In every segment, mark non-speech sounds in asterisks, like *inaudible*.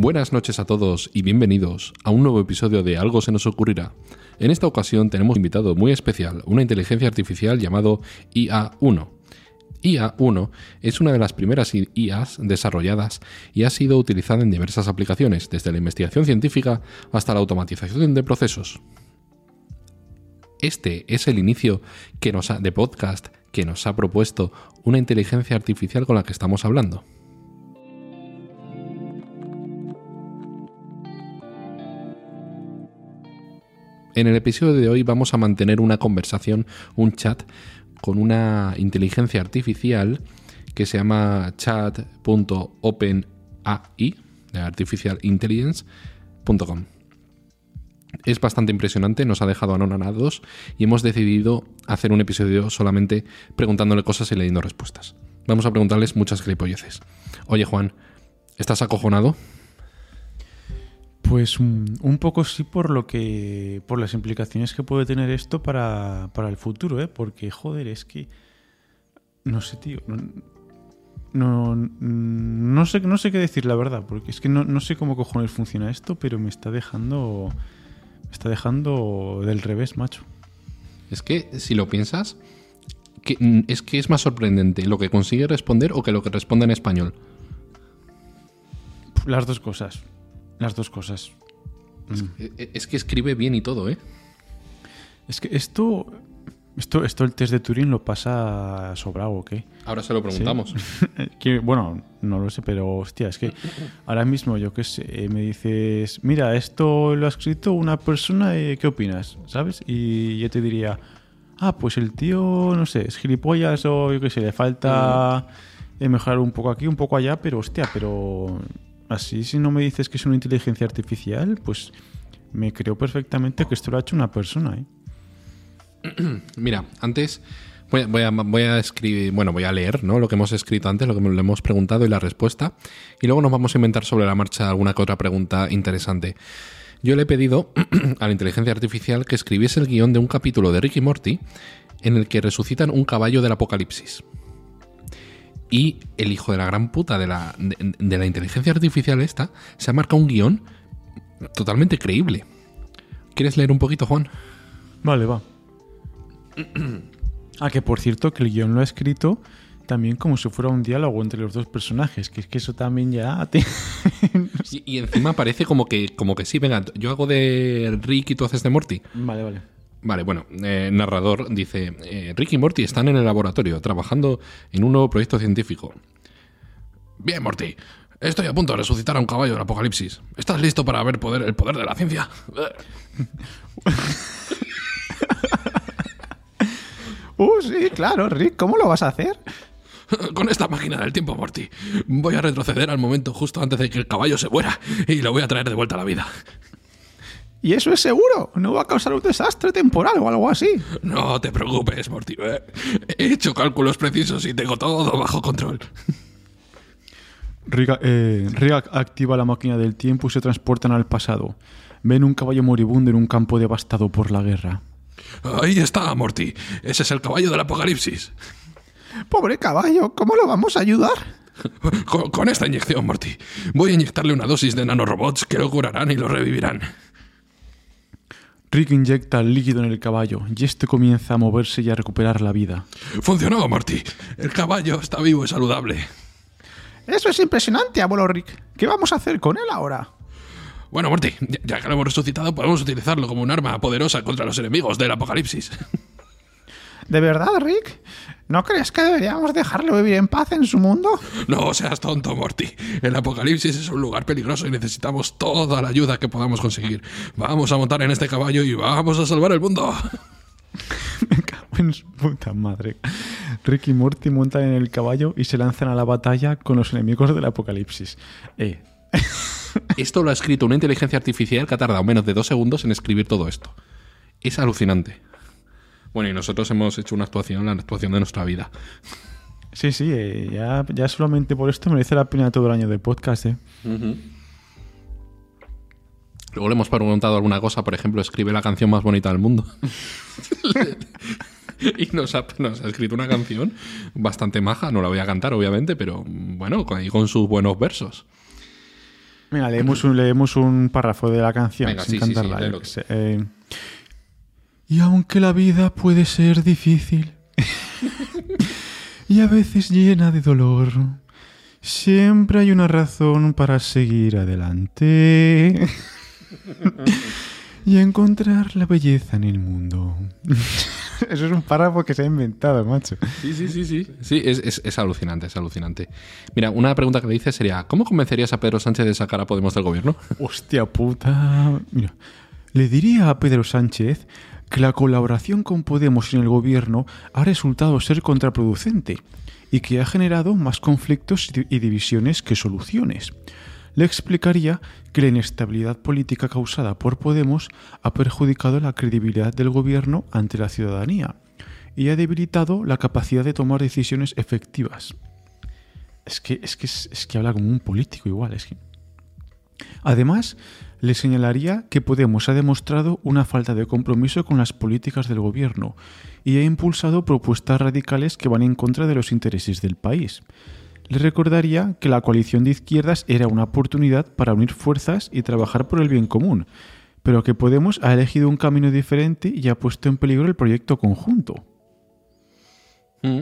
Buenas noches a todos y bienvenidos a un nuevo episodio de Algo se nos ocurrirá. En esta ocasión tenemos invitado muy especial, una inteligencia artificial llamado IA1. IA1 es una de las primeras IAs desarrolladas y ha sido utilizada en diversas aplicaciones, desde la investigación científica hasta la automatización de procesos. Este es el inicio que nos de podcast que nos ha propuesto una inteligencia artificial con la que estamos hablando. En el episodio de hoy vamos a mantener una conversación, un chat con una inteligencia artificial que se llama chat.openai, de artificialintelligence.com. Es bastante impresionante, nos ha dejado anonadados y hemos decidido hacer un episodio solamente preguntándole cosas y leyendo respuestas. Vamos a preguntarles muchas gilipolleces. Oye Juan, ¿estás acojonado? Pues un poco sí por lo que. por las implicaciones que puede tener esto para, el futuro, ¿eh? Porque, joder, es que. No sé, tío. No, no, sé, no sé qué decir, la verdad. Porque es que no, no sé cómo cojones funciona esto, pero me está dejando. Me está dejando del revés, macho. Es que, si lo piensas, que, es que es más sorprendente lo que consigue responder o que lo que responde en español. Las dos cosas. Las dos cosas. Mm. Es, que escribe bien y todo, ¿eh? Es que esto, esto, esto el test de Turing lo pasa sobrado, ¿o qué? Ahora se lo preguntamos. *laughs* bueno, no lo sé, pero hostia, es que ahora mismo yo qué sé, me dices, mira, esto lo ha escrito una persona, ¿qué opinas? ¿Sabes? Y yo te diría, ah, pues el tío, no sé, es gilipollas o yo qué sé, le falta mm. mejorar un poco aquí, un poco allá, pero hostia, pero Así, si no me dices que es una inteligencia artificial, pues me creo perfectamente que esto lo ha hecho una persona. ¿eh? *clears throat* Mira, antes voy a, escribir, bueno, voy a leer ¿no? lo que hemos escrito antes, lo que le hemos preguntado y la respuesta. Y luego nos vamos a inventar sobre la marcha alguna que otra pregunta interesante. Yo le he pedido *clears throat* a la inteligencia artificial que escribiese el guion de un capítulo de Ricky Morty en el que resucitan un caballo del apocalipsis y el hijo de la gran puta de la, de, la inteligencia artificial esta se ha marcado un guion totalmente creíble. ¿Quieres leer un poquito, Juan? Vale, va. *clears throat* ah, que por cierto, que el guion lo ha escrito también como si fuera un diálogo entre los dos personajes, que es que eso también ya... *laughs* y, y, encima parece como que, como que sí, venga, yo hago de Rick y tú haces de Morty. Vale, vale. Vale, bueno, eh, narrador dice, eh, Rick y Morty están en el laboratorio trabajando en un nuevo proyecto científico. Bien, Morty, estoy a punto de resucitar a un caballo del apocalipsis. ¿Estás listo para ver poder, el poder de la ciencia? *laughs* uh, sí, claro, Rick, ¿cómo lo vas a hacer? *laughs* Con esta máquina del tiempo, Morty. Voy a retroceder al momento justo antes de que el caballo se muera y lo voy a traer de vuelta a la vida. Y eso es seguro, no va a causar un desastre temporal o algo así. No te preocupes, Morty. He hecho cálculos precisos y tengo todo bajo control. Rick, eh, activa la máquina del tiempo y se transportan al pasado. Ven un caballo moribundo en un campo devastado por la guerra. Ahí está, Morty. Ese es el caballo del apocalipsis. Pobre caballo, ¿cómo lo vamos a ayudar? Con, con esta inyección, Morty. Voy a inyectarle una dosis de nanorobots que lo curarán y lo revivirán. Rick inyecta el líquido en el caballo y este comienza a moverse y a recuperar la vida. Funcionó, Marty. El caballo está vivo y saludable. Eso es impresionante, abuelo Rick. ¿Qué vamos a hacer con él ahora? Bueno, Marty, ya que lo hemos resucitado, podemos utilizarlo como un arma poderosa contra los enemigos del apocalipsis. ¿De verdad, Rick? ¿No crees que deberíamos dejarlo vivir en paz en su mundo? No seas tonto, Morty. El apocalipsis es un lugar peligroso y necesitamos toda la ayuda que podamos conseguir. Vamos a montar en este caballo y vamos a salvar el mundo. *laughs* Me cago en su puta madre. Rick y Morty montan en el caballo y se lanzan a la batalla con los enemigos del apocalipsis. Eh. *laughs* esto lo ha escrito una inteligencia artificial que ha tardado menos de dos segundos en escribir todo esto. Es alucinante. Bueno, y nosotros hemos hecho una actuación, la actuación de nuestra vida. Sí, sí, eh, ya, ya, solamente por esto merece la pena todo el año de podcast. ¿eh? Luego le hemos preguntado alguna cosa, por ejemplo, escribe la canción más bonita del mundo. *laughs* y nos ha, escrito una canción bastante maja, no la voy a cantar obviamente, pero bueno, ahí con sus buenos versos. Venga, leemos un, leemos un párrafo de la canción Venga, sin sí, sí, sí, cantarla. Eh, y aunque la vida puede ser difícil y a veces llena de dolor, siempre hay una razón para seguir adelante y encontrar la belleza en el mundo. *laughs* Eso es un párrafo que se ha inventado, macho. Sí, sí, sí, sí. Sí, es, es- es alucinante, es alucinante. Mira, una pregunta que le hice sería, ¿cómo convencerías a Pedro Sánchez de sacar a Podemos del gobierno? Hostia puta. Mira, le diría a Pedro Sánchez que la colaboración con Podemos en el gobierno ha resultado ser contraproducente y que ha generado más conflictos y divisiones que soluciones. Le explicaría que la inestabilidad política causada por Podemos ha perjudicado la credibilidad del gobierno ante la ciudadanía y ha debilitado la capacidad de tomar decisiones efectivas. Es que, es que, es que habla como un político igual. Además, le señalaría que Podemos ha demostrado una falta de compromiso con las políticas del gobierno y ha impulsado propuestas radicales que van en contra de los intereses del país. Le recordaría que la coalición de izquierdas era una oportunidad para unir fuerzas y trabajar por el bien común, pero que Podemos ha elegido un camino diferente y ha puesto en peligro el proyecto conjunto. Mm,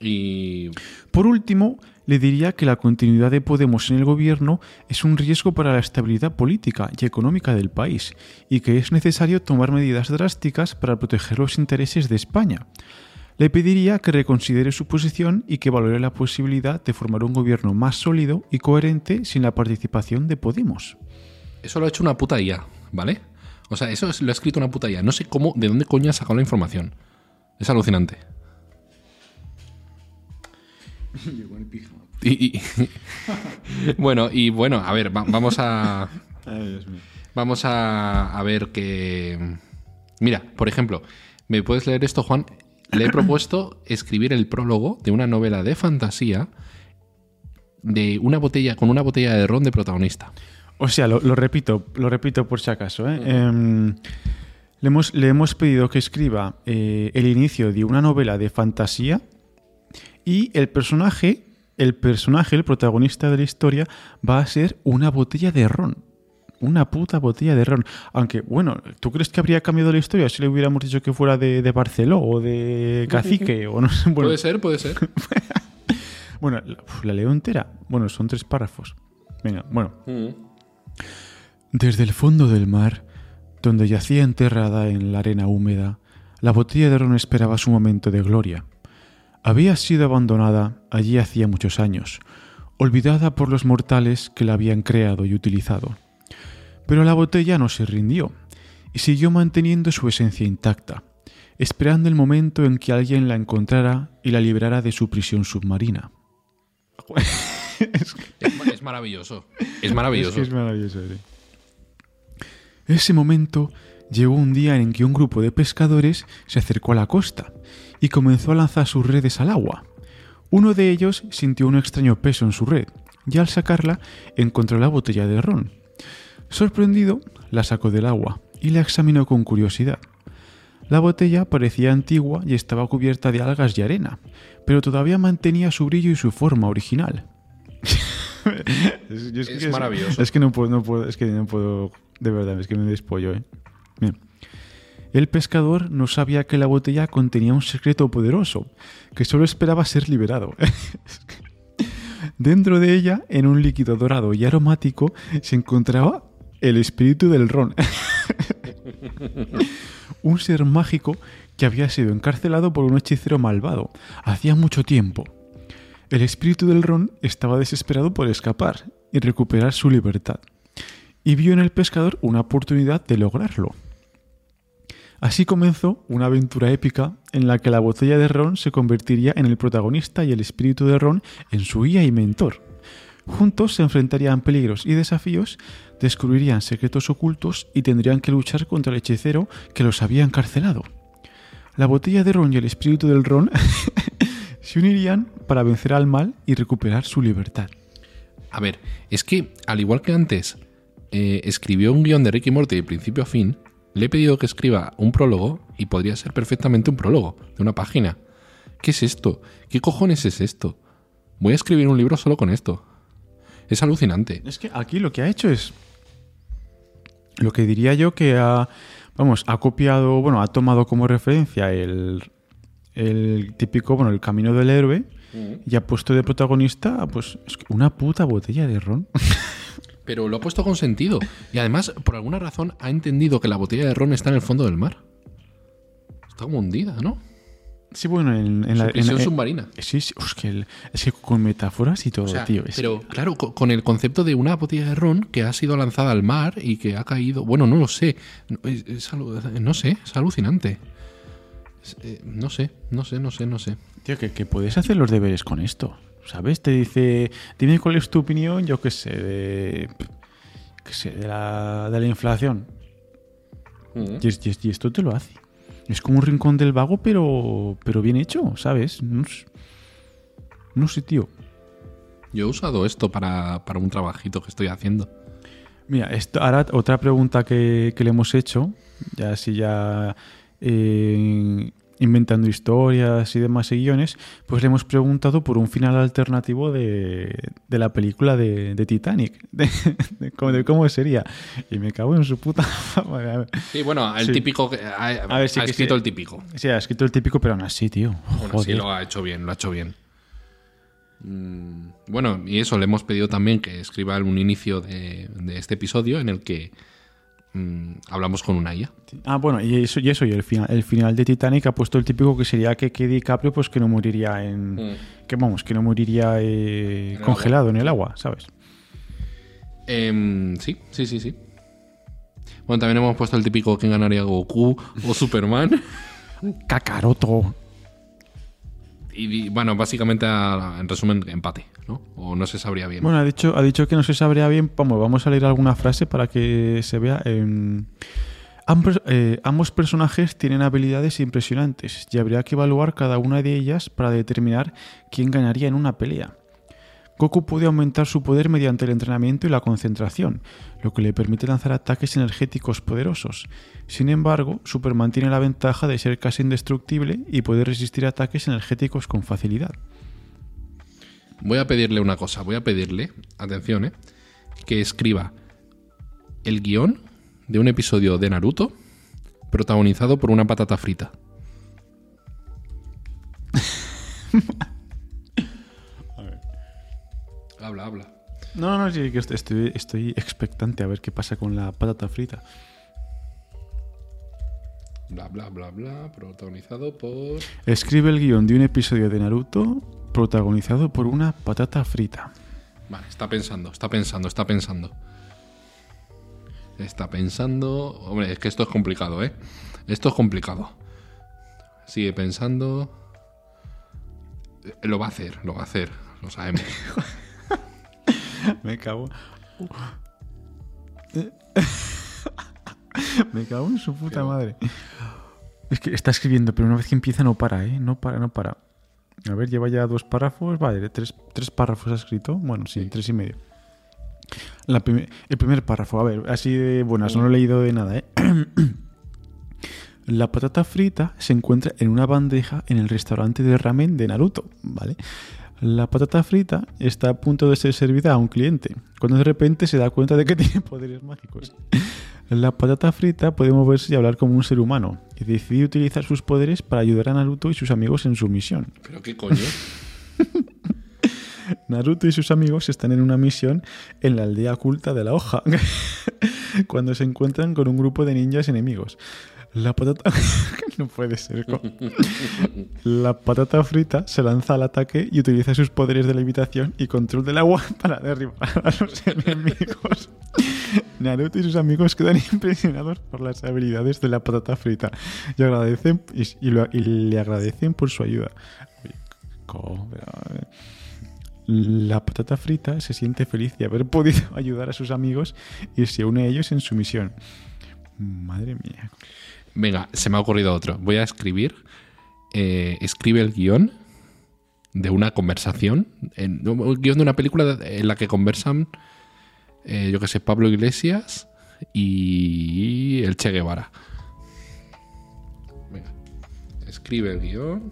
Y Por último, le diría que la continuidad de Podemos en el gobierno es un riesgo para la estabilidad política y económica del país y que es necesario tomar medidas drásticas para proteger los intereses de España. Le pediría que reconsidere su posición y que valore la posibilidad de formar un gobierno más sólido y coherente sin la participación de Podemos. eso lo ha hecho una puta IA, ¿vale? O sea, eso es- lo ha escrito una puta IA. No sé cómo, de dónde coño ha sacado la información. Es alucinante. *laughs* Y, y- *laughs* bueno, y bueno, a ver, va- vamos a... *laughs* Vamos a, a ver que... Mira, por ejemplo, ¿me puedes leer esto, Juan? Le he propuesto escribir el prólogo de una novela de fantasía de una botella con una botella de ron de protagonista. O sea, lo, lo repito, lo repito por si acaso. ¿eh? Em, le, hemos, le hemos pedido que escriba eh, el inicio de una novela de fantasía y el personaje, el personaje, el protagonista de la historia, va a ser una botella de ron. Una puta botella de ron. Aunque, bueno, ¿tú crees que habría cambiado la historia si le hubiéramos dicho que fuera de, de Barceló o de *laughs* Cacique? o no sé? Bueno, Puede ser, puede ser. *laughs* bueno la, leo entera. Bueno, son tres párrafos. Venga, bueno. Desde el fondo del mar, donde yacía enterrada en la arena húmeda, la botella de ron esperaba su momento de gloria. Había sido abandonada allí hacía muchos años, olvidada por los mortales que la habían creado y utilizado. Pero la botella no se rindió y siguió manteniendo su esencia intacta, esperando el momento en que alguien la encontrara y la librara de su prisión submarina. Es, *laughs* es maravilloso. Es maravilloso. Es que es maravilloso. Ese momento llegó un día en que un grupo de pescadores se acercó a la costa y comenzó a lanzar sus redes al agua. Uno de ellos sintió un extraño peso en su red y al sacarla encontró la botella de ron. Sorprendido, la sacó del agua y la examinó con curiosidad. La botella parecía antigua y estaba cubierta de algas y arena, pero todavía mantenía su brillo y su forma original. *laughs* es, maravilloso. Es que no puedo, no puedo, es que no puedo, de verdad, es que me despollo, ¿eh? Bien. El pescador no sabía que la botella contenía un secreto poderoso, que solo esperaba ser liberado. *laughs* Dentro de ella, en un líquido dorado y aromático, se encontraba el espíritu del ron. *laughs* un ser mágico que había sido encarcelado por un hechicero malvado hacía mucho tiempo. El espíritu del ron estaba desesperado por escapar y recuperar su libertad, y vio en el pescador una oportunidad de lograrlo. Así comenzó una aventura épica en la que la botella de ron se convertiría en el protagonista y el espíritu de ron en su guía y mentor. Juntos se enfrentarían peligros y desafíos, descubrirían secretos ocultos y tendrían que luchar contra el hechicero que los había encarcelado. La botella de ron y el espíritu del ron *laughs* se unirían para vencer al mal y recuperar su libertad. A ver, es que, al igual que antes, eh, escribió un guion de Ricky Morty de principio a fin, le he pedido que escriba un prólogo y podría ser perfectamente un prólogo de una página. ¿Qué es esto? ¿Qué cojones es esto? Voy a escribir un libro solo con esto. Es alucinante. Es que aquí lo que ha hecho es. Lo que diría yo que ha. Vamos, ha copiado, bueno, ha tomado como referencia el, el típico, bueno, el camino del héroe y ha puesto de protagonista, pues, es que una puta botella de ron. *laughs* Pero lo ha puesto con sentido. Y además, por alguna razón, ha entendido que la botella de ron está en el fondo del mar. Está como hundida, ¿no? Sí, bueno, en, en la. prisión en- submarina. sí, sí, es que, el- es que con metáforas y todo, O sea, tío. es- pero claro, co- con el concepto de una botella de ron que ha sido lanzada al mar y que ha caído. Bueno, no lo sé. No, es- no sé, es alucinante. Eh, no sé, no sé, no sé, no sé. Tío, que, que puedes hacer los deberes con esto. ¿Sabes? Te dice, dime cuál es tu opinión, yo qué sé, de. qué sé, de la, de la inflación. Y, es- y es- y esto te lo hace. Es como un rincón del vago, pero, pero bien hecho, ¿sabes? No, sé, tío. Yo he usado esto para, para un trabajito que estoy haciendo. Mira, esto, ahora otra pregunta que, que le hemos hecho, ya así ya eh, inventando historias y demás y guiones, pues le hemos preguntado por un final alternativo de, de la película de, de Titanic, *laughs* de, de cómo, sería. Y me cago en su puta. *laughs* Sí, bueno, el Sí. típico. Ha, A ver, sí ha escrito sí. el típico. Sí, ha escrito el típico, pero aún así, tío. Bueno, sí, lo ha hecho bien, lo ha hecho bien. Mm, Bueno, y eso, le hemos pedido también que escriba un inicio de, de este episodio en el que mm, hablamos con una IA. Ah, bueno, y eso, y eso, y el final, el final de Titanic ha puesto el típico que sería que, que DiCaprio, pues que no moriría en. Que vamos, que no moriría eh, el congelado en el agua, ¿sabes? Em, sí, sí, sí, sí. Bueno, también hemos puesto el típico quién ganaría Goku o Superman. *laughs* Kakaroto. Y bueno, básicamente, en resumen, empate, ¿no? O no se sabría bien. Bueno, ha dicho, ha dicho que no se sabría bien. Vamos, vamos a leer alguna frase para que se vea. em, eh, ambos personajes tienen habilidades impresionantes y habría que evaluar cada una de ellas para determinar quién ganaría en una pelea. Goku puede aumentar su poder mediante el entrenamiento y la concentración, lo que le permite lanzar ataques energéticos poderosos. Sin embargo, Superman tiene la ventaja de ser casi indestructible y puede resistir ataques energéticos con facilidad. Voy a pedirle una cosa, voy a pedirle, atención, ¿eh? Que escriba el guion de un episodio de Naruto protagonizado por una patata frita. *laughs* habla, habla. No, no, sí, que est- estoy, estoy expectante a ver qué pasa con la patata frita. Bla, bla, bla, bla, protagonizado por... Escribe el guion de un episodio de Naruto protagonizado por una patata frita. Vale, está pensando, está pensando, está pensando. Está pensando... Hombre, es que esto es complicado, ¿eh? Esto es complicado. Sigue pensando... Eh, Lo va a hacer, lo va a hacer, lo sabemos. *laughs* *laughs* Me cago. *laughs* Me cago en su puta madre. Es que está escribiendo, pero una vez que empieza no para, ¿eh? No para, no para. A ver, lleva ya dos párrafos. Vale, tres, tres párrafos ha escrito. Bueno, sí, Sí. tres y medio. La el primer párrafo, a ver, así de buenas, no lo he leído de nada, ¿eh? *clears throat* La patata frita se encuentra en una bandeja en el restaurante de ramen de Naruto, ¿vale? La patata frita está a punto de ser servida a un cliente, cuando de repente se da cuenta de que *laughs* tiene poderes mágicos. La patata frita puede moverse y hablar como un ser humano, y decide utilizar sus poderes para ayudar a Naruto y sus amigos en su misión. ¿Pero qué coño? *laughs* Naruto y sus amigos están en una misión en la aldea oculta de la hoja, *laughs* cuando se encuentran con un grupo de ninjas enemigos. La patata... *laughs* no puede ser. La patata frita se lanza al ataque y utiliza sus poderes de levitación y control del agua *laughs* para derribar a los *laughs* enemigos. Naruto y sus amigos quedan impresionados por las habilidades de la patata frita y y, le agradecen por su ayuda. La patata frita se siente feliz de haber podido ayudar a sus amigos y se une a ellos en su misión. Madre mía. Venga, se me ha ocurrido otro. Voy a escribir. eh, escribe el guion de una conversación. En, el guion de una película en la que conversan, eh, yo que sé, Pablo Iglesias y el Che Guevara. Venga, escribe el guion.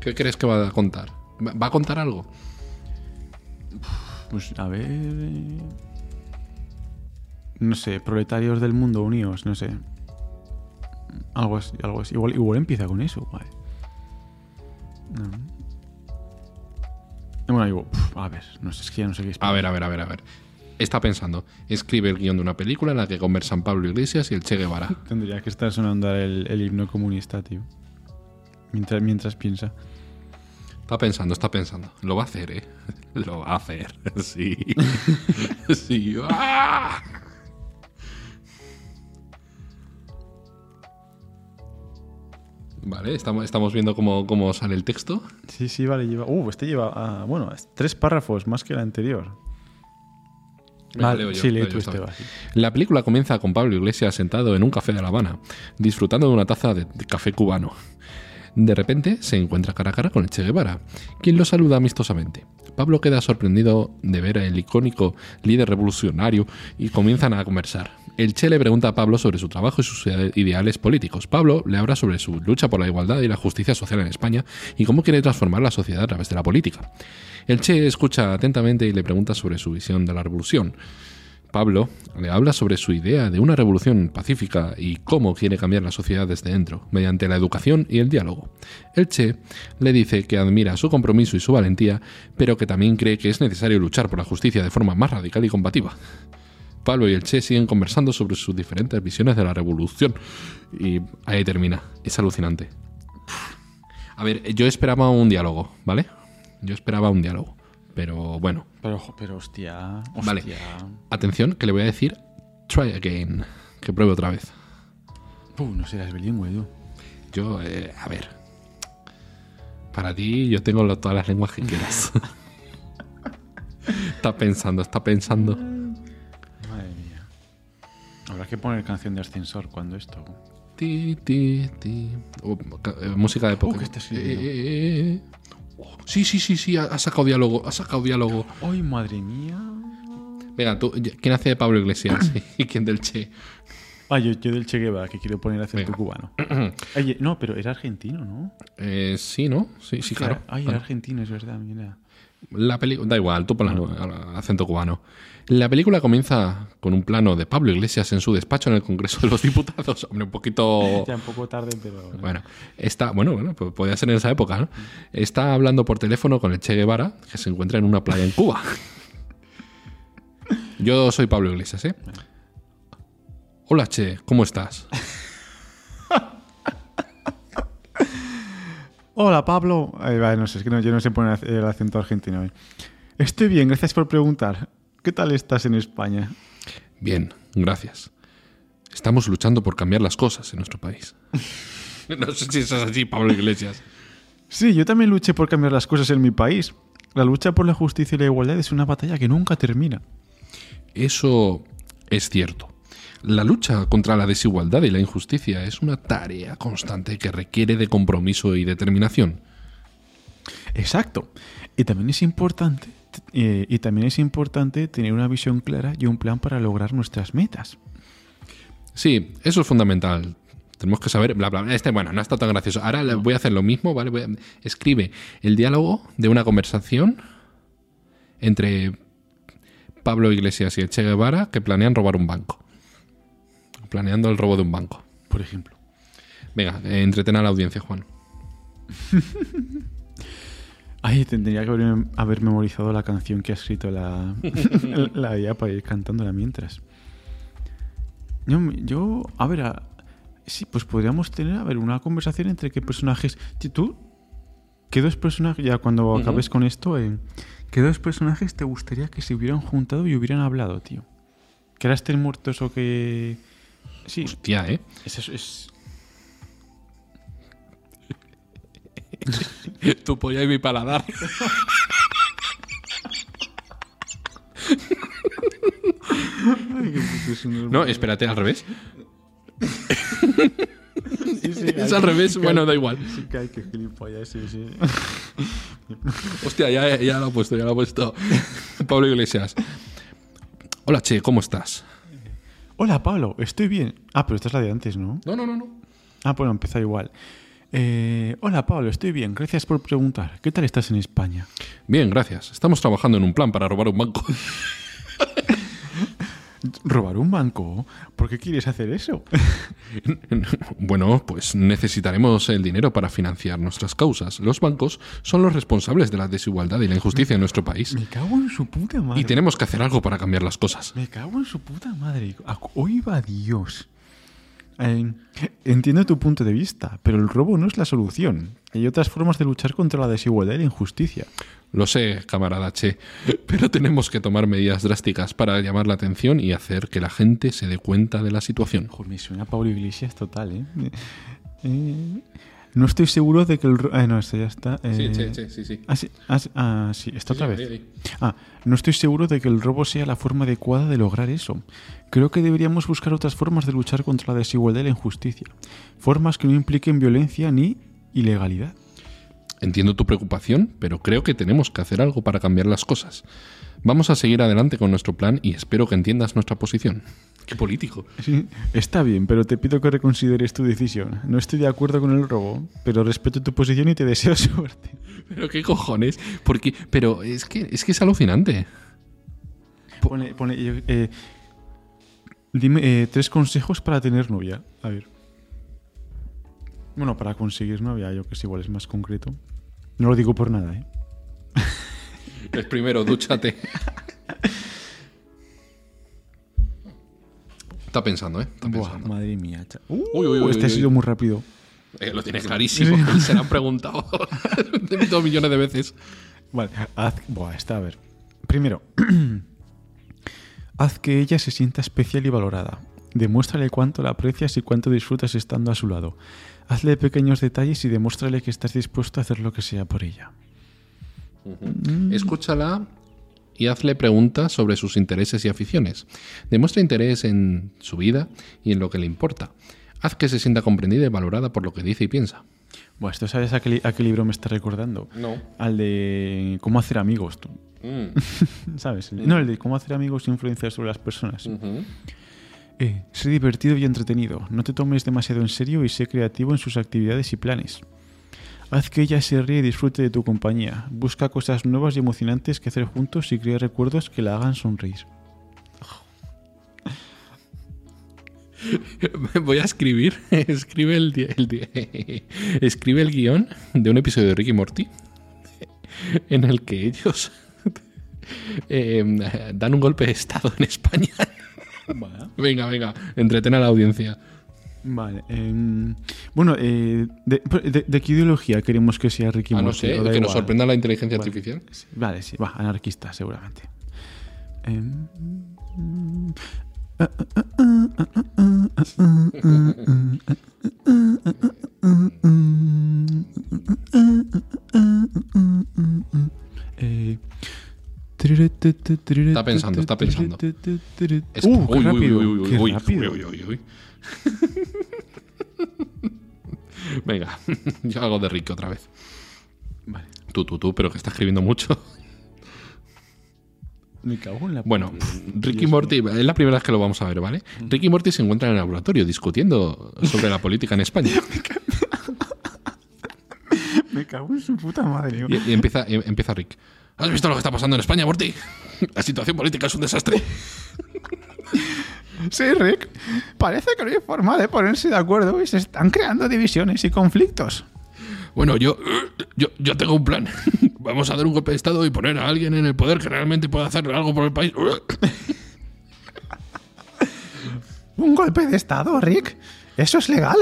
¿Qué crees que va a contar? ¿Va va a contar algo? Pues a ver. eh, No sé, proletarios del mundo unidos, no sé. Algo así, algo así. Igual, igual empieza con eso, vale. No. Bueno, digo, a ver, no sé, es que ya no sé qué A ver, a ver, a ver, a ver. Está pensando. Escribe el guion de una película en la que conversan Pablo Iglesias y el Che Guevara. *laughs* Tendría que estar sonando el himno comunista, tío. Mientras, mientras piensa. Está pensando, está pensando. Lo va a hacer, ¿eh? *laughs* Lo va a hacer. *laughs* Sí. Sí. ¡Ah! Vale, estamos, estamos viendo cómo, cómo sale el texto. Sí, sí, vale, lleva. Uh, este lleva. ah, bueno, es tres párrafos más que el anterior. Vale, yo, sí, leo tú este. La película comienza con Pablo Iglesias sentado en un café de La Habana, disfrutando de una taza de café cubano. De repente se encuentra cara a cara con el Che Guevara, quien lo saluda amistosamente. Pablo queda sorprendido de ver al icónico líder revolucionario y comienzan a conversar. El Che le pregunta a Pablo sobre su trabajo y sus ideales políticos. Pablo le habla sobre su lucha por la igualdad y la justicia social en España y cómo quiere transformar la sociedad a través de la política. El Che escucha atentamente y le pregunta sobre su visión de la revolución. Pablo le habla sobre su idea de una revolución pacífica y cómo quiere cambiar la sociedad desde dentro, mediante la educación y el diálogo. El Che le dice que admira su compromiso y su valentía, pero que también cree que es necesario luchar por la justicia de forma más radical y combativa. Pablo y el Che siguen conversando sobre sus diferentes visiones de la revolución. Y ahí termina. Es alucinante. A ver, yo esperaba un diálogo, ¿vale? Yo esperaba un diálogo. Pero bueno, Pero, pero hostia. Vale. atención, que le voy a decir try again. Que pruebe otra vez. Uh, no serás bilingüe, tú. Yo, eh, a ver. Para ti, yo tengo lo- todas las lenguas que *laughs* quieras. está pensando, está pensando. Madre mía. Habrá que poner canción de ascensor cuando esto. Ti, ti, ti. Oh, eh, música de Pokémon. que este sí, Eh, eh, eh, eh. Oh, sí, sí, sí, sí, ha, sacado diálogo, ha sacado diálogo. ¡Ay, madre mía! Venga, tú, ¿quién hace de Pablo Iglesias? *clears throat* ¿Y quién del Che? Ah, yo, yo del Che Guevara, que quiero poner acento Venga. cubano. *clears throat* Oye, no, pero era argentino, ¿no? Eh, sí, ¿no? Sí, sí, claro. Ay, era Bueno. argentino, es verdad, mira. La película, da igual, tú pon la- acento cubano. La película comienza con un plano de Pablo Iglesias en su despacho en el Congreso de los Diputados. *laughs* Hombre, un poquito. Ya un poco tarde, pero. Bueno, está, bueno, bueno, pues podía ser en esa época, ¿no? Está hablando por teléfono con el Che Guevara, que se encuentra en una playa en Cuba. *laughs* Yo soy Pablo Iglesias, ¿eh? Hola, Che, ¿cómo estás? *laughs* Hola, Pablo. Ay, vale, no sé, es que no, yo no sé poner el acento argentino hoy. Estoy bien, gracias por preguntar. ¿Qué tal estás en España? Bien, gracias. Estamos luchando por cambiar las cosas en nuestro país. *laughs* No sé si eso es así, Pablo Iglesias. Sí, yo también luché por cambiar las cosas en mi país. La lucha por la justicia y la igualdad es una batalla que nunca termina. Eso es cierto. La lucha contra la desigualdad y la injusticia es una tarea constante que requiere de compromiso y determinación. Exacto. Y también es importante, eh, y también es importante tener una visión clara y un plan para lograr nuestras metas. Sí, eso es fundamental. Tenemos que saber, bla, bla, bla. Este, bueno, no está tan gracioso. Ahora voy a hacer lo mismo, ¿vale? Voy a- escribe el diálogo de una conversación entre Pablo Iglesias y el Che Guevara que planean robar un banco. Planeando el robo de un banco. Por ejemplo. Venga, eh, entretén a la audiencia, Juan. *laughs* Ay, tendría que haber, haber memorizado la canción que ha escrito la, *laughs* *laughs* la IA para ir cantándola mientras. Yo, yo a ver, a- sí, pues podríamos tener, a ver, una conversación entre qué personajes. ¿Tú? ¿Qué dos personajes, ya cuando acabes con esto, eh, qué dos personajes te gustaría que se hubieran juntado y hubieran hablado, tío? Que estén muertos o que. Sí, Hostia, ¿eh? es- es, *laughs* Tu polla y mi paladar. No, espérate, al revés. Es al revés, bueno, da igual. Sí, que hay que gilipollas, sí, sí. *laughs* Hostia, ya, ya lo he puesto, ya lo he puesto. *laughs* Pablo Iglesias. Hola, Che, ¿cómo estás? Hola, Pablo, estoy bien. Ah, pero esta es la de antes, ¿no? No, no, no, no. Ah, bueno, empieza igual. Eh, hola Pablo, estoy bien, gracias por preguntar. ¿Qué tal estás en España? Bien, gracias. Estamos trabajando en un plan para robar un banco. *laughs* ¿Robar un banco? ¿Por qué quieres hacer eso? *laughs* bueno, pues necesitaremos el dinero para financiar nuestras causas. Los bancos son los responsables de la desigualdad y la injusticia en nuestro país. Me cago en su puta madre. Y tenemos que hacer algo para cambiar las cosas. Me cago en su puta madre. Hoy va Dios. Eh, entiendo tu punto de vista, pero el robo no es la solución. Hay otras formas de luchar contra la desigualdad y la injusticia. Lo sé, camarada Che, pero tenemos que tomar medidas drásticas para llamar la atención y hacer que la gente se dé cuenta de la situación. Joder, me suena a Pablo Iglesias total, ¿eh? eh no estoy seguro de que el... Ah, no, esto ya está. sí, sí, sí, sí. Ah, sí, ah, ah sí, está otra vez. Ah, no estoy seguro de que el robo sea la forma adecuada de lograr eso. Creo que deberíamos buscar otras formas de luchar contra la desigualdad y la injusticia. Formas que no impliquen violencia ni ilegalidad. Entiendo tu preocupación, pero creo que tenemos que hacer algo para cambiar las cosas. Vamos a seguir adelante con nuestro plan y espero que entiendas nuestra posición. Qué político. Sí, está bien, pero te pido que reconsideres tu decisión. No estoy de acuerdo con el robo, pero respeto tu posición y te deseo *laughs* suerte. Pero qué cojones, porque pero es que es que es alucinante. Pone, pone eh, dime eh, tres consejos para tener novia. A ver. Bueno, para conseguir novia, yo que sé, igual es más concreto. No lo digo por nada, ¿eh? Es primero, dúchate. *laughs* Está pensando, ¿eh? Está pensando. madre mía. uy, uy, uy, este ha sido muy rápido. Eh, lo tienes clarísimo. Se lo han preguntado *laughs* dos millones de veces. Vale, haz. Buah, está a ver. Primero, *clears throat* haz que ella se sienta especial y valorada. Demuéstrale cuánto la aprecias y cuánto disfrutas estando a su lado. Hazle pequeños detalles y demuéstrale que estás dispuesto a hacer lo que sea por ella. Escúchala y hazle preguntas sobre sus intereses y aficiones. Demuestra interés en su vida y en lo que le importa. Haz que se sienta comprendida y valorada por lo que dice y piensa. Bueno, ¿esto sabes a qué, libro me está recordando? No. Al de cómo hacer amigos. Tú. Mm. *laughs* ¿Sabes? Mm. No, el de cómo hacer amigos e influenciar sobre las personas. Eh, sé divertido y entretenido. No te tomes demasiado en serio y sé creativo en sus actividades y planes. Haz que ella se ríe y disfrute de tu compañía. Busca cosas nuevas y emocionantes que hacer juntos y crea recuerdos que la hagan sonreír. *laughs* Voy a escribir, *laughs* escribe el, *laughs* escribe el guion de un episodio de Ricky Morty en el que ellos em, dan un golpe de estado en España. Venga, venga, entretén a la audiencia. Vale. Em, bueno, eh, de, qué ideología queremos que sea Ricky ah, no sé, que nos sorprenda la inteligencia artificial. Vale, sí, va, anarquista, seguramente. está pensando, está pensando. Uh, qué rápido, qué rápido. *laughs* Venga, *laughs* yo hago de Ricky otra vez. Vale. Tú, tú, tú, pero que está escribiendo mucho. Me cago en la Bueno, Ricky Morty, es la primera vez que lo vamos a ver, ¿vale? Ricky Morty se encuentra en el laboratorio discutiendo sobre la política en España. *laughs* Me cago en su puta madre. Y, empieza, empieza Rick. ¿Has visto lo que está pasando en España, Morty? La situación política es un desastre. Sí, Rick. Parece que no hay forma de ponerse de acuerdo y se están creando divisiones y conflictos. Bueno, yo, yo, yo tengo un plan. *laughs* Vamos a dar un golpe de Estado y poner a alguien en el poder que realmente pueda hacer algo por el país. *laughs* ¿Un golpe de Estado, Rick? ¿Eso es legal?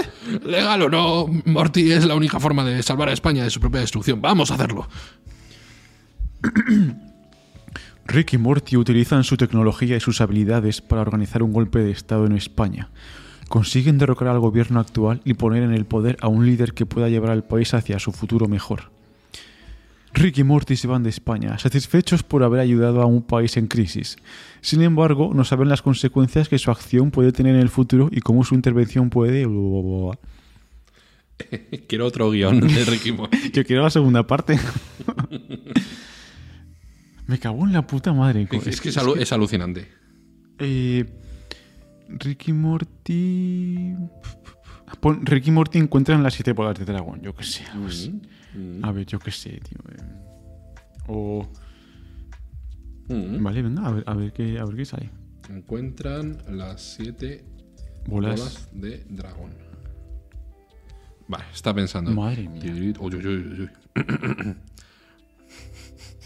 Legal o no, Morty es la única forma de salvar a España de su propia destrucción. Vamos a hacerlo. *clears throat* Rick y Morty utilizan su tecnología y sus habilidades para organizar un golpe de Estado en España. Consiguen derrocar al gobierno actual y poner en el poder a un líder que pueda llevar al país hacia su futuro mejor. Rick y Morty se van de España, satisfechos por haber ayudado a un país en crisis. Sin embargo, no saben las consecuencias que su acción puede tener en el futuro y cómo su intervención puede... *laughs* quiero otro guion de Rick y Morty. *laughs* Yo quiero la segunda parte. *laughs* Me cago en la puta madre. Es, que, es, alucinante. Eh, Ricky Morty. pon Ricky Morty encuentran las siete bolas de dragón. Yo qué sé. pues, Mm, A ver, yo qué sé, tío. eh. O. mm. Vale, venga, a ver, a ver qué, a ver qué sale. Encuentran las siete Bolas. bolas de dragón. Vale, está pensando. Madre mía. Uy, uy, uy.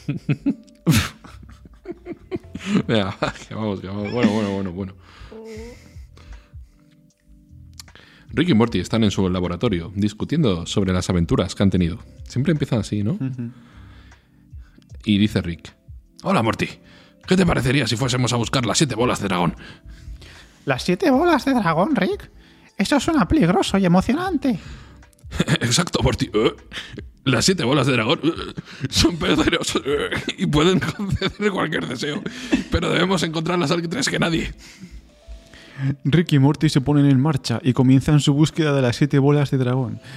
*laughs* Venga, que vamos, que vamos. Bueno, bueno, bueno, bueno. Rick y Morty están en su laboratorio discutiendo sobre las aventuras que han tenido. Siempre empiezan así, ¿no? Y dice Rick: Hola, Morty. ¿Qué te parecería si fuésemos a buscar las siete bolas de dragón? Las siete bolas de dragón, Rick. Eso suena peligroso y emocionante. *laughs* Exacto, Morty. Eh, Las siete bolas de dragón *laughs* son poderosas eh, y pueden *laughs* conceder cualquier deseo. Pero debemos encontrarlas antes que nadie. Rick y Morty se ponen en marcha y comienzan su búsqueda de las siete bolas de dragón. *laughs*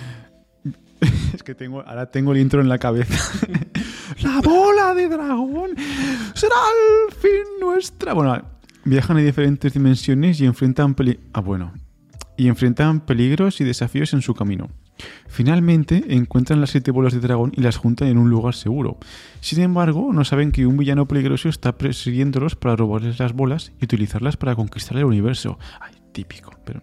Es que tengo, ahora tengo el intro en la cabeza. la bola de dragón será al fin nuestra. Bueno, viajan a diferentes dimensiones y enfrentan peli- ah, bueno, y enfrentan peligros y desafíos en su camino. Finalmente encuentran las siete bolas de dragón y las juntan en un lugar seguro. Sin embargo, no saben que un villano peligroso está persiguiéndolos para robarles las bolas y utilizarlas para conquistar el universo. Ay, típico, pero...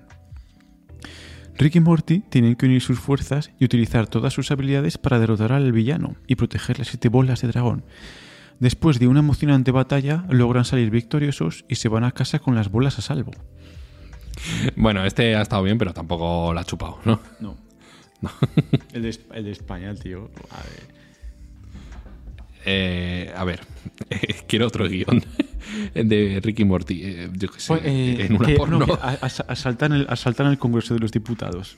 Rick y Morty tienen que unir sus fuerzas y utilizar todas sus habilidades para derrotar al villano y proteger las siete bolas de dragón. Después de una emocionante batalla, logran salir victoriosos y se van a casa con las bolas a salvo. Bueno, este ha estado bien, pero tampoco la ha chupado, ¿no? No. *laughs* el, de, el de España, tío. A ver. Eh, a ver, *laughs* quiero otro guion *laughs* de Ricky Morty. eh, yo qué sé, Pues, eh, en una que- porno. no, que asaltan, el, asaltan el Congreso de los Diputados.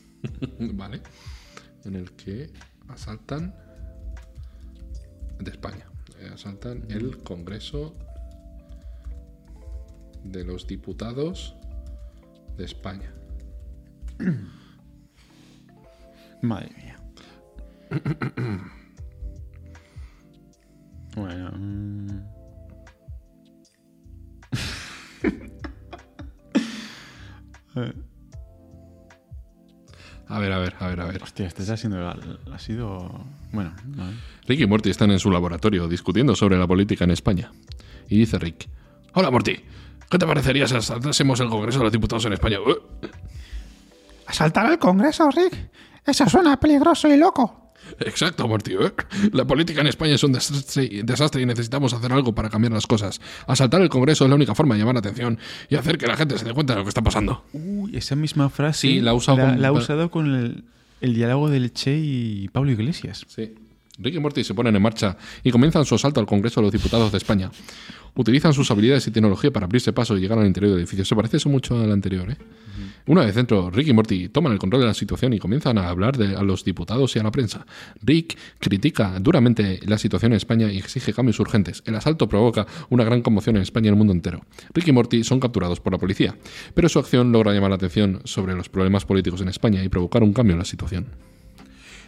Vale. En el que asaltan de España. Asaltan el Congreso de los Diputados de España. *clears throat* Madre mía. bueno. mm. *laughs* A ver, a ver, a ver, a ver. Hostia, este está siendo. Ha sido. Bueno, vale. Rick y Morty están en su laboratorio discutiendo sobre la política en España. Y dice Rick: Hola Morty, ¿qué te parecería si asaltásemos el Congreso de los Diputados en España? ¿Asaltar al Congreso, Rick? Eso suena peligroso y loco. Exacto, Morty. ¿eh? La política en España es un desastre, desastre y necesitamos hacer algo para cambiar las cosas. Asaltar el Congreso es la única forma de llamar la atención y hacer que la gente se dé cuenta de lo que está pasando. Uy, esa misma frase. Sí, la ha usado con- la ha usado con el, el diálogo del Che y Pablo Iglesias. Sí. Rick y Morty se ponen en marcha y comienzan su asalto al Congreso de los Diputados de España. Utilizan sus habilidades y tecnología para abrirse paso y llegar al interior del edificio. Se parece eso mucho al anterior, ¿eh? Una vez dentro, Rick y Morty toman el control de la situación y comienzan a hablar de, a los diputados y a la prensa. Rick critica duramente la situación en España y exige cambios urgentes. El asalto provoca una gran conmoción en España y en el mundo entero. Rick y Morty son capturados por la policía, pero su acción logra llamar la atención sobre los problemas políticos en España y provocar un cambio en la situación.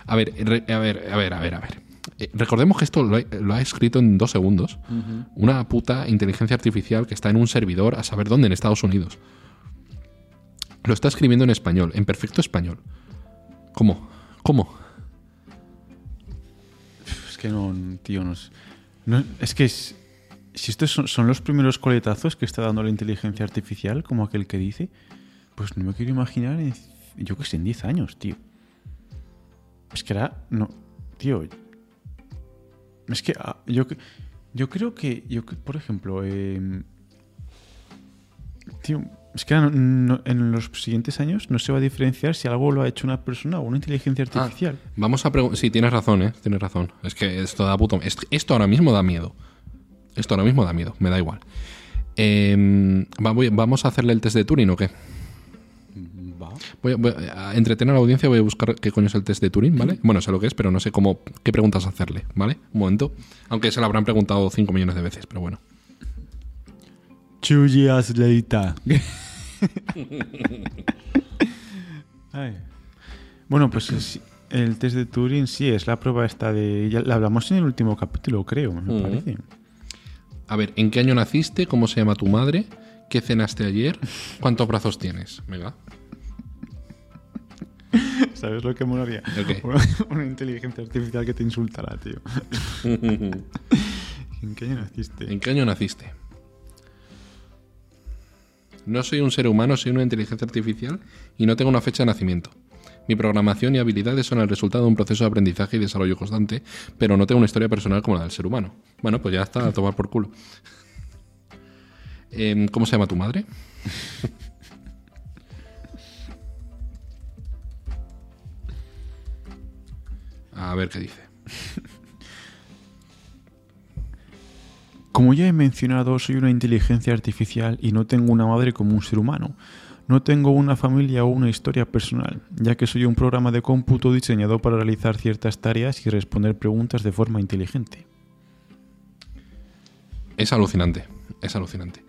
A ver, re- a ver, a ver, a ver, a ver. Eh, recordemos que esto lo ha, lo ha escrito en dos segundos una puta inteligencia artificial que está en un servidor a saber dónde en Estados Unidos. Lo está escribiendo en español, en perfecto español. ¿Cómo? ¿Cómo? Es que no, tío, no es. no- es que es- si estos son, son los primeros coletazos que está dando la inteligencia artificial, como aquel que dice, pues no me quiero imaginar, en, yo que sé, en 10 años, tío. Es que era. No, tío. Es que ah, yo, yo creo que. Yo, por ejemplo, em, tío, es que ahora no- no- en los siguientes años no se va a diferenciar si algo lo ha hecho una persona o una inteligencia Ah, artificial. vamos a preguntar. Sí, tienes razón, ¿eh? Tienes razón. Es que esto da puto. Esto ahora mismo da miedo. Esto ahora mismo da miedo, me da igual. Em, ¿Vamos a hacerle el test de Turing o qué? Voy a, voy a entretener a la audiencia, voy a buscar qué coño es el test de Turing, ¿vale? Bueno, sé lo que es, pero no sé cómo, qué preguntas hacerle, ¿vale? Un momento. Aunque se lo habrán preguntado 5 millones de veces, pero bueno. Two years later. Ay. Bueno, pues es- el test de Turing sí es la prueba esta de. Ya la hablamos en el último capítulo, creo, me Mm. parece. A ver, ¿en qué año naciste? ¿Cómo se llama tu madre? ¿Qué cenaste ayer? *laughs* ¿Cuántos brazos tienes? Venga. *laughs* ¿Sabes lo que molaría? Una inteligencia artificial que te insultará, tío. *laughs* ¿En qué año naciste? ¿En qué año naciste? No soy un ser humano, soy una inteligencia artificial y no tengo una fecha de nacimiento. Mi programación y habilidades son el resultado de un proceso de aprendizaje y desarrollo constante, pero no tengo una historia personal como la del ser humano. Bueno, pues ya está, a tomar por culo. Em, ¿Cómo se llama tu madre? *laughs* A ver qué dice. Como ya he mencionado, soy una inteligencia artificial y no tengo una madre como un ser humano. No tengo una familia o una historia personal, ya que soy un programa de cómputo diseñado para realizar ciertas tareas y responder preguntas de forma inteligente. Es alucinante, es alucinante.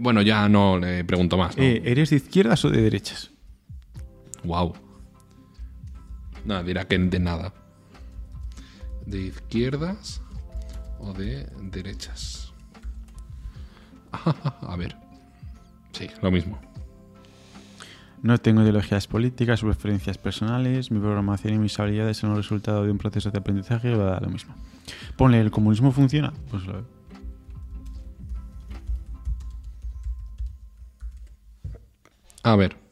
Bueno, ya no le pregunto más. ¿no? Eh, ¿Eres de izquierdas o de derechas? Wow. No, dirá que de nada. ¿De izquierdas o de derechas? *laughs* A ver. Sí, lo mismo. No tengo ideologías políticas o preferencias personales. Mi programación y mis habilidades son el resultado de un proceso de aprendizaje. Va a dar lo mismo. Ponle, ¿el comunismo funciona? Pues lo A ver.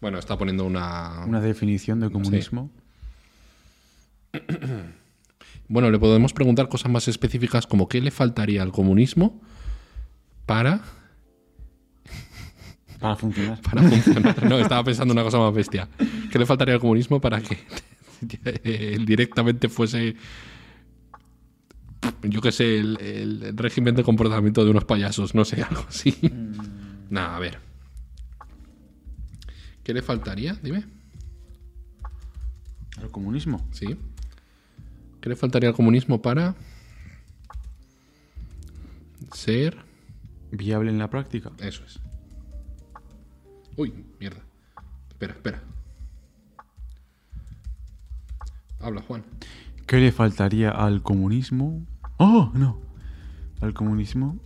Bueno, está poniendo una... Una definición de comunismo. *clears throat* Bueno, le podemos preguntar cosas más específicas como qué le faltaría al comunismo para, *laughs* Para funcionar. para funcionar. No, estaba pensando una cosa más bestia. ¿Qué le faltaría al comunismo para que *laughs* directamente fuese, yo qué sé, el, el régimen de comportamiento de unos payasos? No sé, algo así. Nada, a ver. ¿Qué le faltaría? Dime. ¿El comunismo? Sí. ¿Qué le faltaría al comunismo para ser... ¿Viable en la práctica? Eso es. Uy, mierda. Espera, espera. Habla, Juan. ¿Qué le faltaría al comunismo? ¡Oh, no! Al comunismo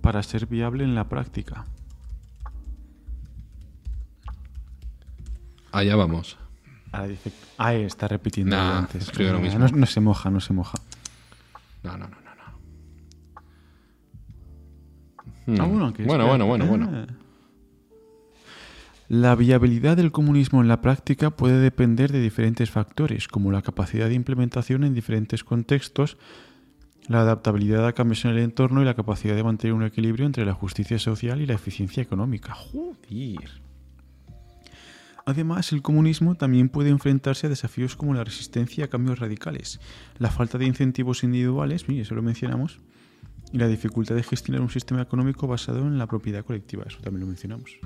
para ser viable en la práctica. Allá vamos. Ahora dice. Ah, está repitiendo Nah, antes. escribe lo mismo. No, no se moja, no se moja. No, no, no, no. no. Ah, bueno, que bueno, bueno, bueno, bueno. La viabilidad del comunismo en la práctica puede depender de diferentes factores, como la capacidad de implementación en diferentes contextos, la adaptabilidad a cambios en el entorno y la capacidad de mantener un equilibrio entre la justicia social y la eficiencia económica. Joder. Además, el comunismo también puede enfrentarse a desafíos como la resistencia a cambios radicales, la falta de incentivos individuales, y mencionamos, y la dificultad de gestionar un sistema económico basado en la propiedad colectiva, eso también lo mencionamos.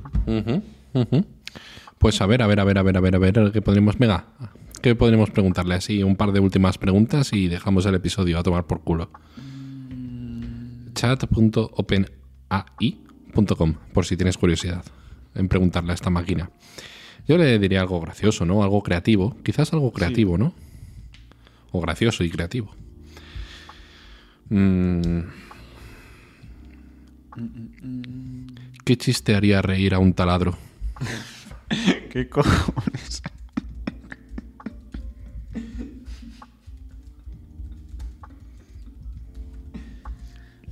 Pues a ver, a ver, a ver, a ver, a ver, a ver, ¿qué podríamos... Venga, ¿qué podríamos preguntarle así? Un par de últimas preguntas y dejamos el episodio a tomar por culo. chat.openai.com por si tienes curiosidad en preguntarle a esta máquina. Yo le diría algo gracioso, ¿no? Algo creativo. Quizás algo creativo, ¿no? O gracioso y creativo. Mm. ¿Qué chiste haría reír a un taladro? *laughs* ¿Qué cojones?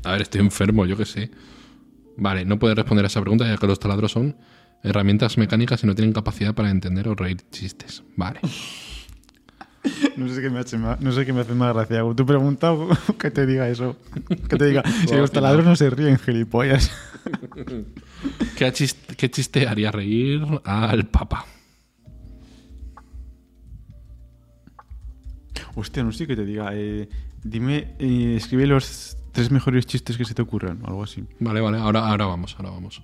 A ver, estoy enfermo, yo qué sé. Vale, no puedes responder a esa pregunta ya que los taladros son herramientas mecánicas y no tienen capacidad para entender o reír chistes. Vale. *laughs* No sé qué me hace más, no sé qué me hace más gracia. Tú preguntas *laughs* que te diga eso. Que te diga, *laughs* si los taladros no se ríen, gilipollas. ¿Qué chiste, qué chiste haría reír al Papa? Hostia, no sé qué te diga. eh, dime, eh, escribe los tres mejores chistes que se te ocurran o algo así. Vale, vale, ahora, ahora vamos, ahora vamos.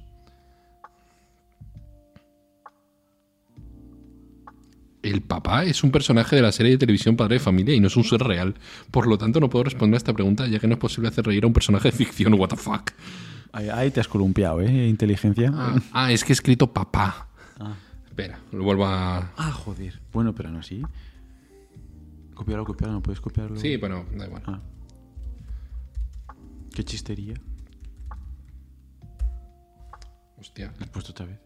El papá es un personaje de la serie de televisión Padre de Familia y no es un ser real. Por lo tanto, no puedo responder a esta pregunta ya que no es posible hacer reír a un personaje de ficción. What the fuck. Ahí, ahí te has columpiado, ¿eh? Inteligencia. Ah, ah, es que he escrito papá. Ah. Espera, lo vuelvo a... Ah, joder. Bueno, pero no así. Copiarlo, copiarlo, no puedes copiarlo. Sí, bueno, da igual. Ah. Qué chistería. Hostia. Lo he puesto otra vez.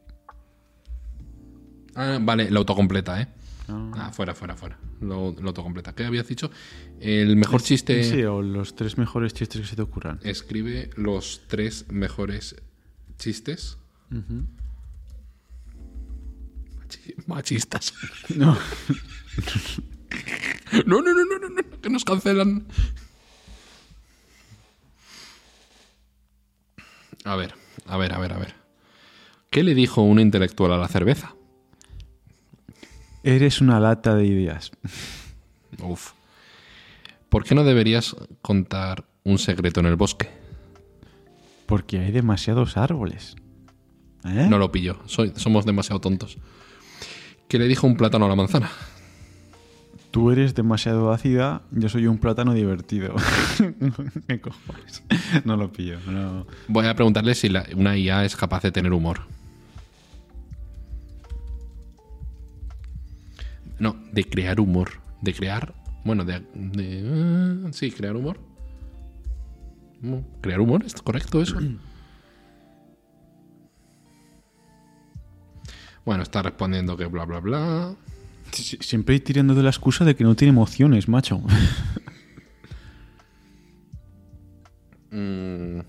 Ah, vale, la autocompleta, ¿eh? Ah. Ah, fuera, fuera, fuera. Lo, lo autocompleta. ¿Qué habías dicho? El mejor chiste. Sí, o los tres mejores chistes que se te ocurran. Escribe los tres mejores chistes. Machi- Machistas. *laughs* No. *laughs* No, no, no, no, no, no, que nos cancelan. A ver, a ver, a ver, a ver. ¿Qué le dijo un intelectual a la cerveza? Eres una lata de ideas. *laughs* Uf. ¿Por qué no deberías contar un secreto en el bosque? Porque hay demasiados árboles. ¿Eh? No lo pillo, soy- somos demasiado tontos. ¿Qué le dijo un plátano a la manzana? Tú eres demasiado ácida, yo soy un plátano divertido. *laughs* ¿Qué cojones? No lo pillo. No. Voy a preguntarle si la- una IA es capaz de tener humor. No, de crear humor. De crear. Bueno, de. de- ah, sí, crear humor. ¿Crear humor? ¿Es correcto eso? *clears throat* bueno, está respondiendo que bla bla bla. Si- Siempre tirando de la excusa de que no tiene emociones, macho. *laughs* Mm.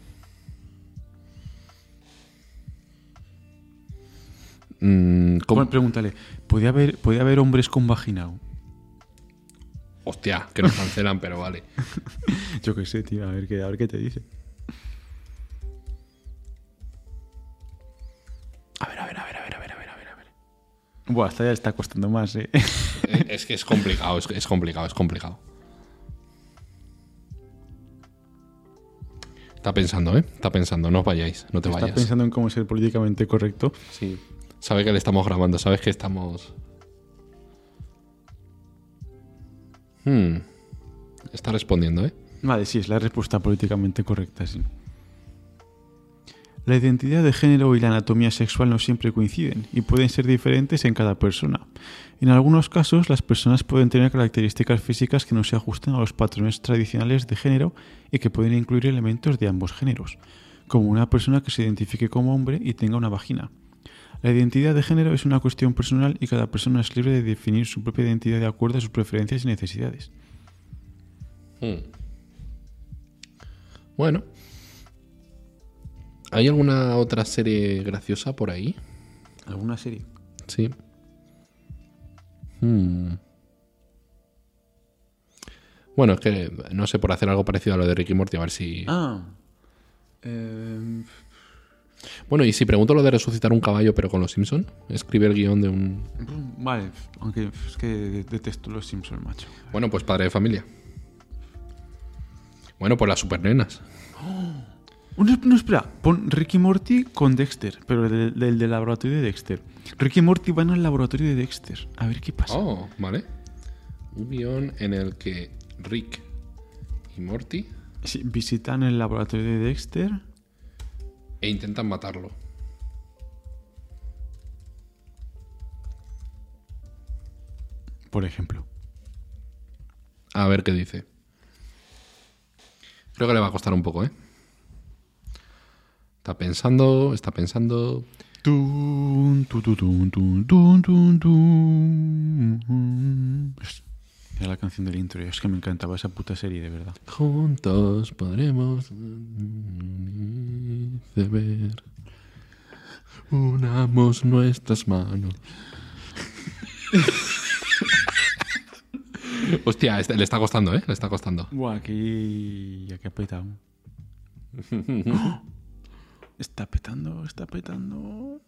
Mm, ¿cómo? Bueno, pregúntale, ¿puede haber, ¿puede haber hombres con vagina? Hostia, que nos cancelan, pero vale. *laughs* Yo qué sé, tío, a ver qué, a ver qué te dice. A ver, a ver, a ver, a ver, a ver, a ver, a ver. a ver. Buah, hasta ya está costando más, eh. Eh, Es que es complicado, es, es complicado, es complicado. Está pensando, ¿eh? Está pensando, no os vayáis, no te Está vayas. pensando en cómo ser políticamente correcto. Sí. Sabe que le estamos grabando, sabes que estamos. Hmm. Está respondiendo, ¿eh? Vale, sí, es la respuesta políticamente correcta, sí. La identidad de género y la anatomía sexual no siempre coinciden y pueden ser diferentes en cada persona. En algunos casos, las personas pueden tener características físicas que no se ajusten a los patrones tradicionales de género y que pueden incluir elementos de ambos géneros, como una persona que se identifique como hombre y tenga una vagina. La identidad de género es una cuestión personal y cada persona es libre de definir su propia identidad de acuerdo a sus preferencias y necesidades. Hmm. Bueno. ¿Hay alguna otra serie graciosa por ahí? ¿Alguna serie? Sí. Hmm. Bueno, es que no sé, por hacer algo parecido a lo de Ricky Morty, a ver si. Ah. Eh, Bueno, y si pregunto lo de resucitar un caballo, pero con los Simpson, escribe el guion de un. vale, aunque es que detesto los Simpsons, macho. Bueno, pues padre de familia. Bueno, pues las supernenas. No, no, espera, pon Ricky Morty con Dexter, pero del, del, del laboratorio de Dexter. Ricky Morty van al laboratorio de Dexter. A ver qué pasa. Oh, vale. Un guion en el que Rick y Morty Sí, visitan el laboratorio de Dexter. E intentan matarlo. Por ejemplo. A ver qué dice. Creo que le va a costar un poco, ¿eh? Está pensando, está pensando. Tun, tun, tun. Era la canción del intro. Es que me encantaba esa puta serie, de verdad. Juntos podremos ver. Unamos nuestras manos. *laughs* Hostia, este- le está costando, ¿eh? Le está costando. Buah, aquí. Aquí ha petado. *laughs* Está petando, está petando.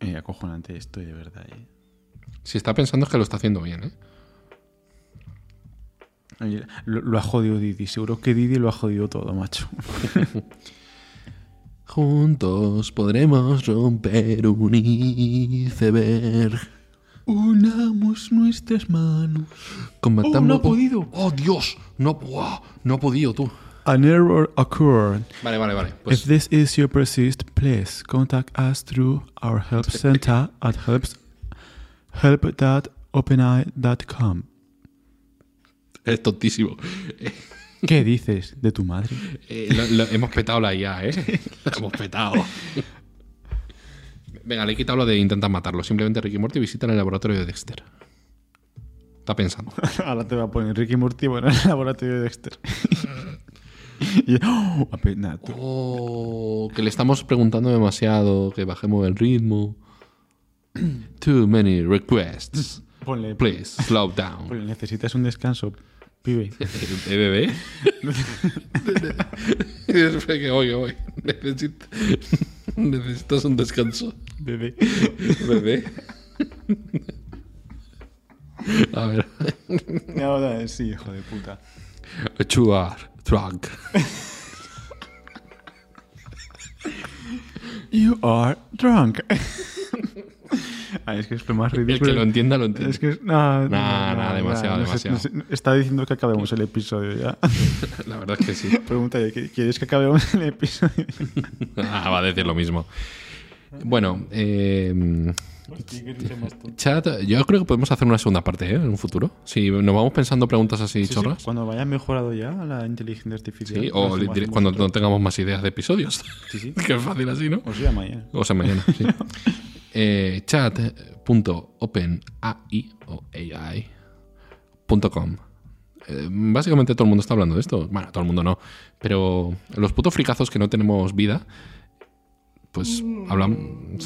Eh, acojonante estoy, de verdad, eh. Si está pensando es que lo está haciendo bien, ¿eh? Lo, lo ha jodido Didi. Seguro que Didi lo ha jodido todo, macho. *laughs* Juntos podremos romper un iceberg. Unamos nuestras manos. Combatamos. Oh, no ha podido. ¡Oh, Dios! No, ¡buah! no ha podido tú. An error occurred. Vale, vale, vale. Pues If this issue persists, please contact us through our help *laughs* center at helps help.openeye.com. es tontísimo. ¿Qué dices de tu madre? Eh, lo- lo- hemos petado la IA, ¿eh? La *laughs* hemos petado. Venga, le he quitado lo de intentar matarlo. Simplemente Ricky Morty visitan el laboratorio de Dexter. Está pensando. *laughs* Ahora te va a poner Ricky Morty en el laboratorio de Dexter. *laughs* y, ¡oh! Oh, que le estamos preguntando demasiado, que bajemos el ritmo. *clears throat* Too many requests. ponle, Please, slow down. ponle, necesitas un descanso, pibe. *laughs* ¿Eh, bebé? *laughs* Espera que voy, que voy. Necesito- *laughs* Necesitas un descanso. Bebé. Bebé. A ver. No, no, sí, hijo de puta. Drunk. You are drunk. *laughs* Es que es lo más El ridículo. que lo entienda, lo entiende. Es que es- no, no, Nah, nah, demasiado, demasiado. está diciendo que acabemos el episodio ya. *laughs* La verdad es que sí. *laughs* Pregunta, ¿qué- ¿quieres que acabemos el episodio? Ah, va a decir lo mismo. Bueno, eh, chat, yo creo que podemos hacer una segunda parte ¿eh? en un futuro. Si nos vamos pensando preguntas así chorras. Cuando vaya mejorado ya la inteligencia artificial. Sí, o cuando no tengamos más ideas de episodios. Sí, sí. *laughs* que es fácil así, ¿no? O sea, mañana. O sea, mañana, sí. *laughs* eh, chat.openai o AI.com. Eh, básicamente todo el mundo está hablando de esto. Bueno, todo el mundo no. Pero los putos fricazos que no tenemos vida, pues hablan.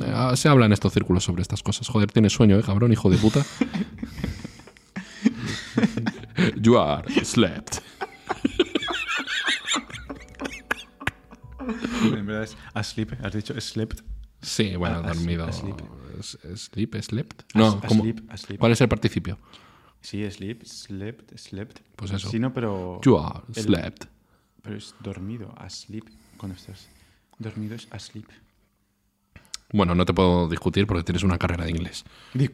Se, eh, se habla en estos círculos sobre estas cosas. Joder, tienes sueño, eh, cabrón, hijo de puta. *laughs* you are slept. En verdad es asleep. Has dicho slept. Sí, bueno, Ah, dormido. asleep. Sleep, slept. No, As- ¿cómo? asleep, asleep. ¿Cuál es el participio? Sí, sleep, slept, slept. Pues eso. Sí, no, pero. You are el- slept. Pero es dormido, asleep. Cuando estás dormido es asleep. Bueno, no te puedo discutir porque tienes una carrera de inglés.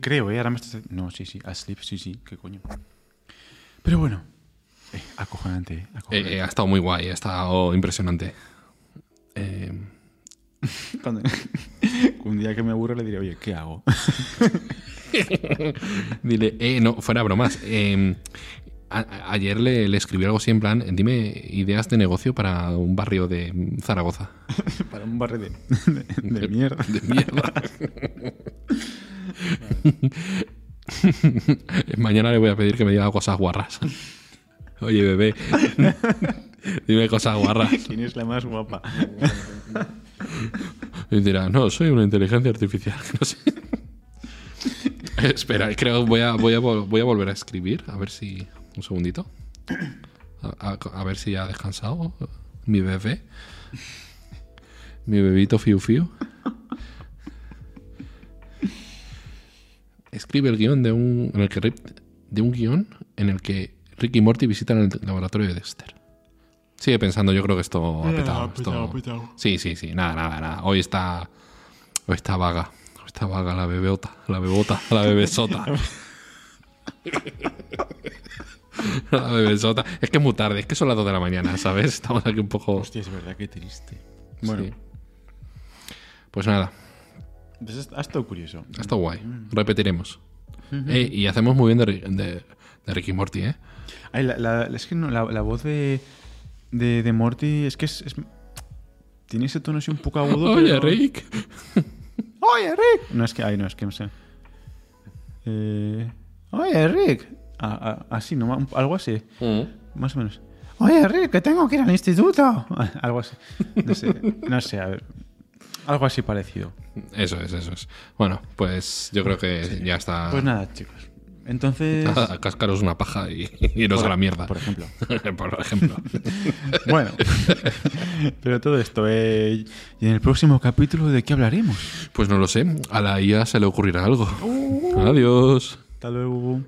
Creo, ¿eh? Ahora me estás... No, sí, sí. Asleep, sí, sí. ¿Qué coño? Pero bueno. Eh, acojonante, ¿eh? Eh, Acojonante. eh, ha estado muy guay, ha estado impresionante. Eh, *laughs* *laughs* un día que me aburre le diré, oye, ¿qué hago? *laughs* dile, eh, no, fuera bromas. eh, a- ayer le, le escribí algo así en plan, dime ideas de negocio para un barrio de Zaragoza. *laughs* Para un barrio de, de, *laughs* de mierda. De mierda. *laughs* Mañana le voy a pedir que me diga cosas guarras. Oye, bebé, dime cosas guarras. ¿Quién es la más guapa? Y dirá, no, soy una inteligencia artificial. No sé. Espera, creo voy a, voy, a, vol- voy a volver a escribir. A ver si. Un segundito. A, a- a ver si ya ha descansado mi bebé. Mi bebito Fiu Fiu. Escribe el guion de un, en el que, de un guion en el que Rick y Morty visitan el laboratorio de Dexter. Sigue pensando, yo creo que esto ha petado. esto- Sí, sí, sí, nada, nada, nada. Hoy está. Hoy está vaga. Hoy está vaga la bebota, la bebota, la bebesota. *laughs* *laughs* la bebesota. Es que es muy tarde, es que son las 2 de la mañana, ¿sabes? Estamos aquí un poco. Hostia, es verdad, qué triste. Bueno, Sí. Pues nada, pues ha estado curioso. ha estado guay. Repetiremos. Eh, y hacemos muy bien de, Ri- de, de Ricky Morty, ¿eh? Ay, la, la- es que no, la, la voz de, de, de Morty es que es, es- Tiene ese tono así un poco agudo. *laughs* Oye, pero- Rick. *laughs* ¡Oye, Rick! No, es que... Ay, no, es que no sé. Eh, Oye, Rick. Así, ¿no? Algo así. Más o menos. Oye, Rick, que tengo que ir al instituto. *laughs* Algo así. No sé, no sé, a ver. Algo así parecido. Eso es, eso es. Bueno, pues yo creo que ya está. Pues nada, chicos. Entonces... *laughs* Cascaros una paja y iros a la mierda. Por ejemplo. *laughs* Por ejemplo. Bueno, pero todo esto, eh, y en el próximo capítulo, ¿de qué hablaremos? Pues no lo sé. A la IA se le ocurrirá algo. Adiós. Hasta luego.